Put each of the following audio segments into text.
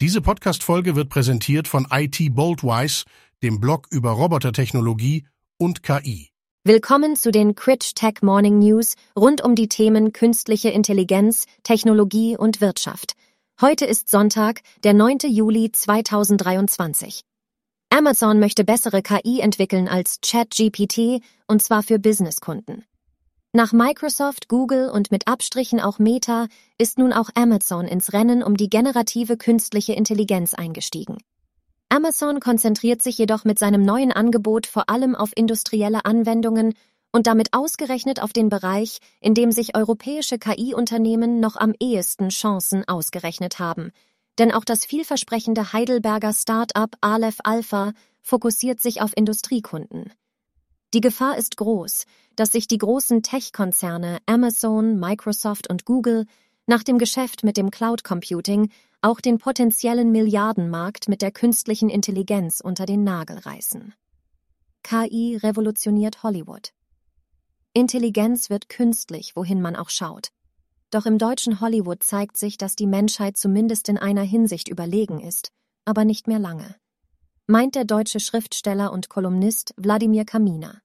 Diese Podcast-Folge wird präsentiert von IT Boldwise, dem Blog über Robotertechnologie und KI. Willkommen zu den Critch Tech Morning News rund um die Themen künstliche Intelligenz, Technologie und Wirtschaft. Heute ist Sonntag, der 9. Juli 2023. Amazon möchte bessere KI entwickeln als ChatGPT und zwar für Businesskunden. Nach Microsoft, Google und mit Abstrichen auch Meta ist nun auch Amazon ins Rennen um die generative künstliche Intelligenz eingestiegen. Amazon konzentriert sich jedoch mit seinem neuen Angebot vor allem auf industrielle Anwendungen und damit ausgerechnet auf den Bereich, in dem sich europäische KI-Unternehmen noch am ehesten Chancen ausgerechnet haben. Denn auch das vielversprechende Heidelberger Start-up Aleph Alpha fokussiert sich auf Industriekunden. Die Gefahr ist groß, dass sich die großen Tech-Konzerne Amazon, Microsoft und Google nach dem Geschäft mit dem Cloud Computing auch den potenziellen Milliardenmarkt mit der künstlichen Intelligenz unter den Nagel reißen. KI revolutioniert Hollywood. Intelligenz wird künstlich, wohin man auch schaut. Doch im deutschen Hollywood zeigt sich, dass die Menschheit zumindest in einer Hinsicht überlegen ist, aber nicht mehr lange meint der deutsche Schriftsteller und Kolumnist Wladimir Kaminer.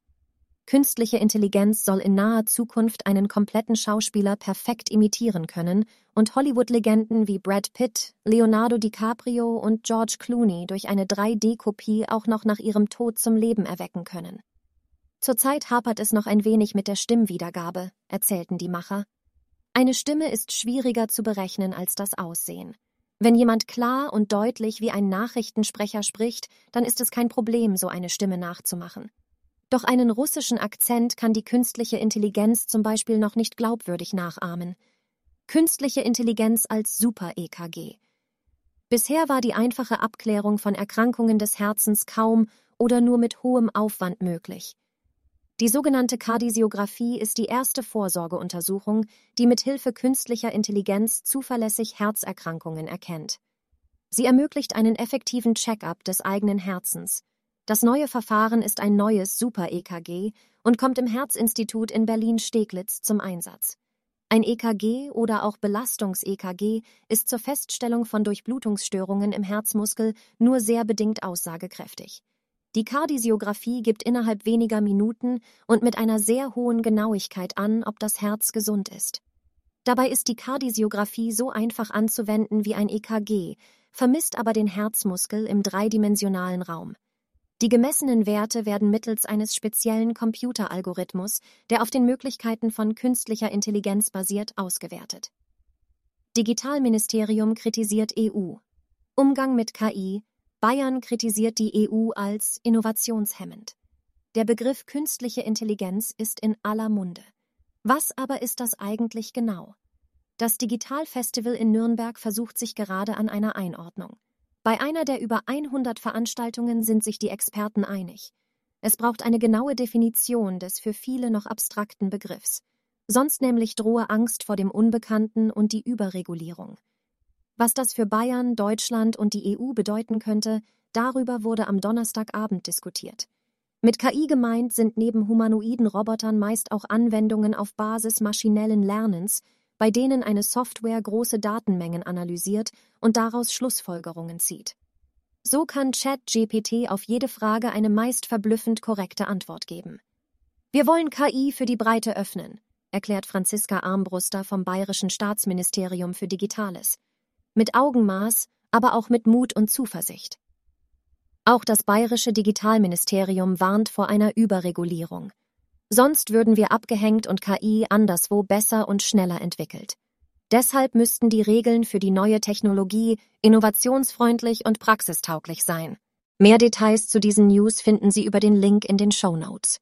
Künstliche Intelligenz soll in naher Zukunft einen kompletten Schauspieler perfekt imitieren können und Hollywood-Legenden wie Brad Pitt, Leonardo DiCaprio und George Clooney durch eine 3D-Kopie auch noch nach ihrem Tod zum Leben erwecken können. Zurzeit hapert es noch ein wenig mit der Stimmwiedergabe, erzählten die Macher. Eine Stimme ist schwieriger zu berechnen als das Aussehen. Wenn jemand klar und deutlich wie ein Nachrichtensprecher spricht, dann ist es kein Problem, so eine Stimme nachzumachen. Doch einen russischen Akzent kann die künstliche Intelligenz zum Beispiel noch nicht glaubwürdig nachahmen. Künstliche Intelligenz als Super-EKG. Bisher war die einfache Abklärung von Erkrankungen des Herzens kaum oder nur mit hohem Aufwand möglich. Die sogenannte Kardiographie ist die erste Vorsorgeuntersuchung, die mit Hilfe künstlicher Intelligenz zuverlässig Herzerkrankungen erkennt. Sie ermöglicht einen effektiven Check-up des eigenen Herzens. Das neue Verfahren ist ein neues Super-EKG und kommt im Herzinstitut in Berlin-Steglitz zum Einsatz. Ein EKG oder auch Belastungs-EKG ist zur Feststellung von Durchblutungsstörungen im Herzmuskel nur sehr bedingt aussagekräftig. Die Kardiographie gibt innerhalb weniger Minuten und mit einer sehr hohen Genauigkeit an, ob das Herz gesund ist. Dabei ist die Kardiographie so einfach anzuwenden wie ein EKG, vermisst aber den Herzmuskel im dreidimensionalen Raum. Die gemessenen Werte werden mittels eines speziellen Computeralgorithmus, der auf den Möglichkeiten von künstlicher Intelligenz basiert, ausgewertet. Digitalministerium kritisiert EU. Umgang mit KI, Bayern kritisiert die EU als innovationshemmend. Der Begriff künstliche Intelligenz ist in aller Munde. Was aber ist das eigentlich genau? Das Digitalfestival in Nürnberg versucht sich gerade an einer Einordnung. Bei einer der über 100 Veranstaltungen sind sich die Experten einig. Es braucht eine genaue Definition des für viele noch abstrakten Begriffs. Sonst nämlich drohe Angst vor dem Unbekannten und die Überregulierung. Was das für Bayern, Deutschland und die EU bedeuten könnte, darüber wurde am Donnerstagabend diskutiert. Mit KI gemeint sind neben humanoiden Robotern meist auch Anwendungen auf Basis maschinellen Lernens, bei denen eine Software große Datenmengen analysiert und daraus Schlussfolgerungen zieht. So kann ChatGPT auf jede Frage eine meist verblüffend korrekte Antwort geben. Wir wollen KI für die Breite öffnen, erklärt Franziska Armbruster vom Bayerischen Staatsministerium für Digitales mit Augenmaß, aber auch mit Mut und Zuversicht. Auch das bayerische Digitalministerium warnt vor einer Überregulierung. Sonst würden wir abgehängt und KI anderswo besser und schneller entwickelt. Deshalb müssten die Regeln für die neue Technologie innovationsfreundlich und praxistauglich sein. Mehr Details zu diesen News finden Sie über den Link in den Show Notes.